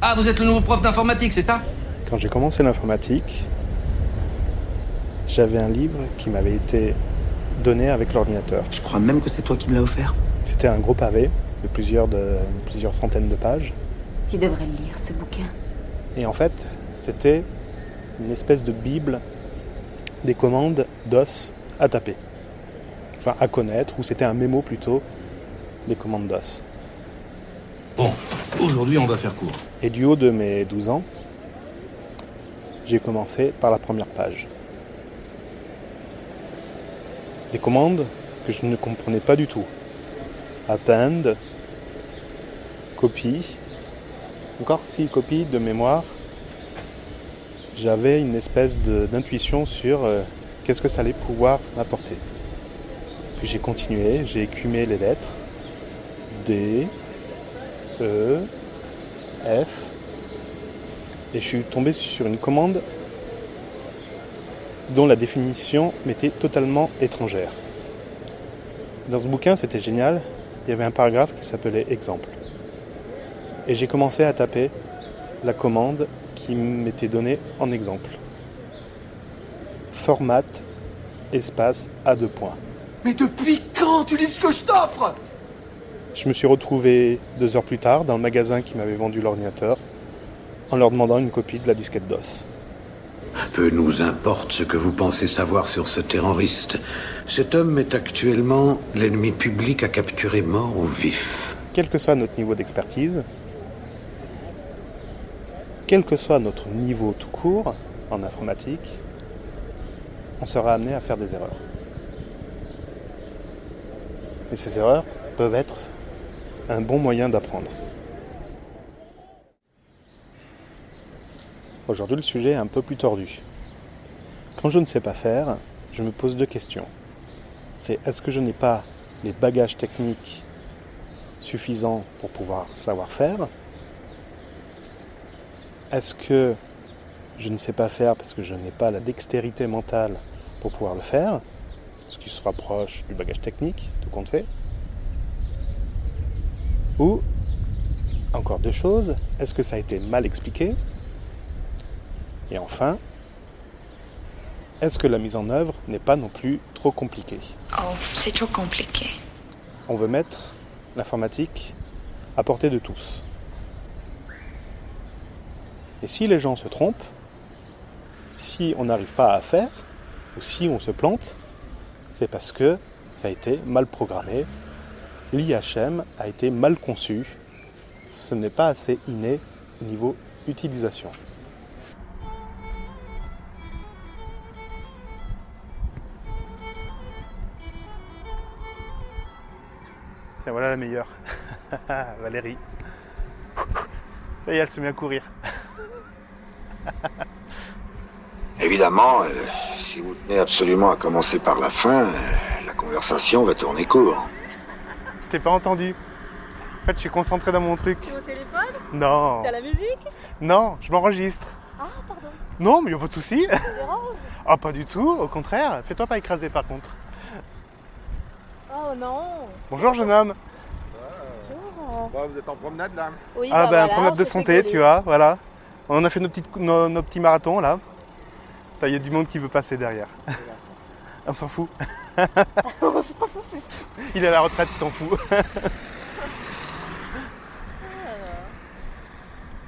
Ah, vous êtes le nouveau prof d'informatique, c'est ça Quand j'ai commencé l'informatique, j'avais un livre qui m'avait été donné avec l'ordinateur. Je crois même que c'est toi qui me l'as offert. C'était un gros pavé de plusieurs, de plusieurs centaines de pages. Tu devrais le lire, ce bouquin. Et en fait, c'était une espèce de bible des commandes DOS à taper. Enfin, à connaître, ou c'était un mémo plutôt des commandes DOS. Aujourd'hui on va faire court. Et du haut de mes 12 ans, j'ai commencé par la première page. Des commandes que je ne comprenais pas du tout. Append, copie, encore si copie de mémoire, j'avais une espèce d'intuition sur euh, qu'est-ce que ça allait pouvoir m'apporter. Puis j'ai continué, j'ai écumé les lettres. D, E, F. Et je suis tombé sur une commande dont la définition m'était totalement étrangère. Dans ce bouquin, c'était génial, il y avait un paragraphe qui s'appelait Exemple. Et j'ai commencé à taper la commande qui m'était donnée en exemple. Format, espace, à deux points. Mais depuis quand tu lis ce que je t'offre? Je me suis retrouvé deux heures plus tard dans le magasin qui m'avait vendu l'ordinateur en leur demandant une copie de la disquette DOS. Peu nous importe ce que vous pensez savoir sur ce terroriste. Cet homme est actuellement l'ennemi public à capturer mort ou vif. Quel que soit notre niveau d'expertise, quel que soit notre niveau tout court en informatique, on sera amené à faire des erreurs. Et ces erreurs peuvent être un bon moyen d'apprendre. Aujourd'hui, le sujet est un peu plus tordu. Quand je ne sais pas faire, je me pose deux questions. C'est est-ce que je n'ai pas les bagages techniques suffisants pour pouvoir savoir faire? Est-ce que je ne sais pas faire parce que je n'ai pas la dextérité mentale pour pouvoir le faire Ce qui se rapproche du bagage technique, tout compte fait? Ou, encore deux choses, est-ce que ça a été mal expliqué? Et enfin, est-ce que la mise en œuvre n'est pas non plus trop compliquée? Oh, c'est trop compliqué. On veut mettre l'informatique à portée de tous. Et si les gens se trompent, si on n'arrive pas à faire, ou si on se plante, c'est parce que ça a été mal programmé, l'IHM a été mal conçu, ce n'est pas assez inné au niveau utilisation. Tiens, voilà la meilleure. Valérie. Ça y est, elle se met à courir. Évidemment, euh, si vous tenez absolument à commencer par la fin, euh, la conversation va tourner court. Je t'ai pas entendu. En fait, je suis concentré dans mon truc. Mon téléphone Non. T'as la musique Non, je m'enregistre. Ah, pardon, Non, mais y a pas de souci. ça te dérange Ah, pas du tout. Au contraire. Fais-toi pas écraser par contre. Oh non Bonjour, jeune homme. Bonjour. vous êtes en promenade là Oui, Ah, bah ben, voilà, promenade on de santé, tu vois. Voilà. On a fait nos, petites, nos, nos petits marathons là. Il y a du monde qui veut passer derrière. On s'en fout. On s'en fout. Il est à la retraite, il s'en fout.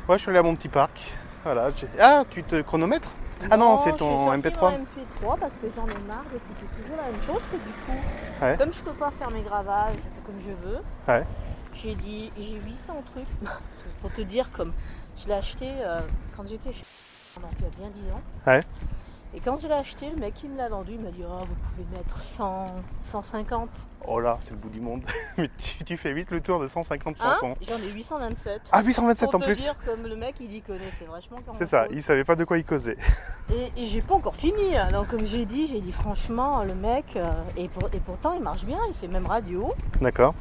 Ouais, je suis allé à mon petit parc. Voilà. Ah, tu te chronomètres Ah non, c'est je ton suis sortie MP3. mon MP3 parce que j'en ai marre d'écouter toujours la même chose que du coup, Ouais. comme je peux pas faire mes gravages, je comme je veux. Ouais. J'ai dit, j'ai 800 trucs. Pour te dire comme je l'ai acheté euh, quand j'étais chez donc il y a bien 10 ans. Ouais. Et quand je l'ai acheté, le mec qui me l'a vendu, il m'a dit oh, vous pouvez mettre 100, 150. Oh là, c'est le bout du monde. Mais tu, tu fais vite le tour de 150 Hein chansons. J'en ai 827. Ah, 827 pour en te plus. dire comme le mec il y connaît, c'est vachement C'est ça, cool. il savait pas de quoi il causait. Et, et j'ai pas encore fini. hein. Donc comme j'ai dit, j'ai dit franchement, le mec, euh, et, pour- et pourtant il marche bien, il fait même radio. D'accord.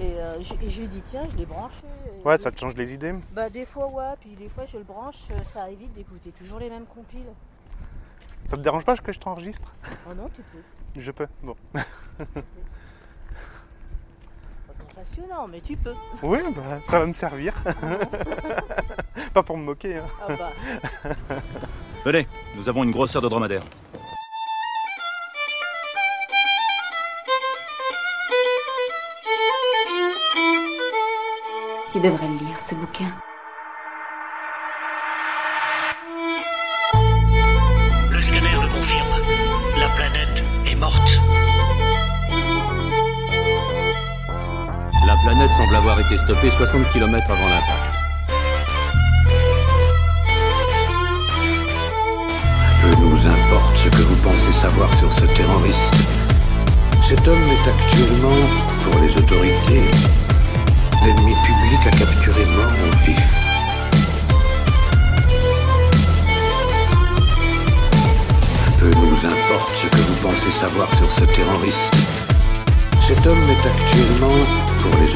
Et euh, j'ai dit tiens, je l'ai branché. Ouais, ça te change les idées. Bah des fois ouais, puis des fois je le branche, euh, ça évite d'écouter toujours les mêmes compiles. Ça te dérange pas que je t'enregistre? Oh non, tu peux. Je peux. Bon. Pas passionnant, mais tu peux. Oui, bah, ça va me servir. pas pour me moquer. hein. Ah bah, Venez, nous avons une grosseur de dromadaire. Tu devrais le lire, ce bouquin. Morte. La planète semble avoir été stoppée 60 km avant l'impact. Peu nous importe ce que vous pensez savoir sur ce terroriste. Cet homme est actuellement, pour les autorités, l'ennemi public à capturer mort sur ce terroriste. Cet homme est actuellement, pour les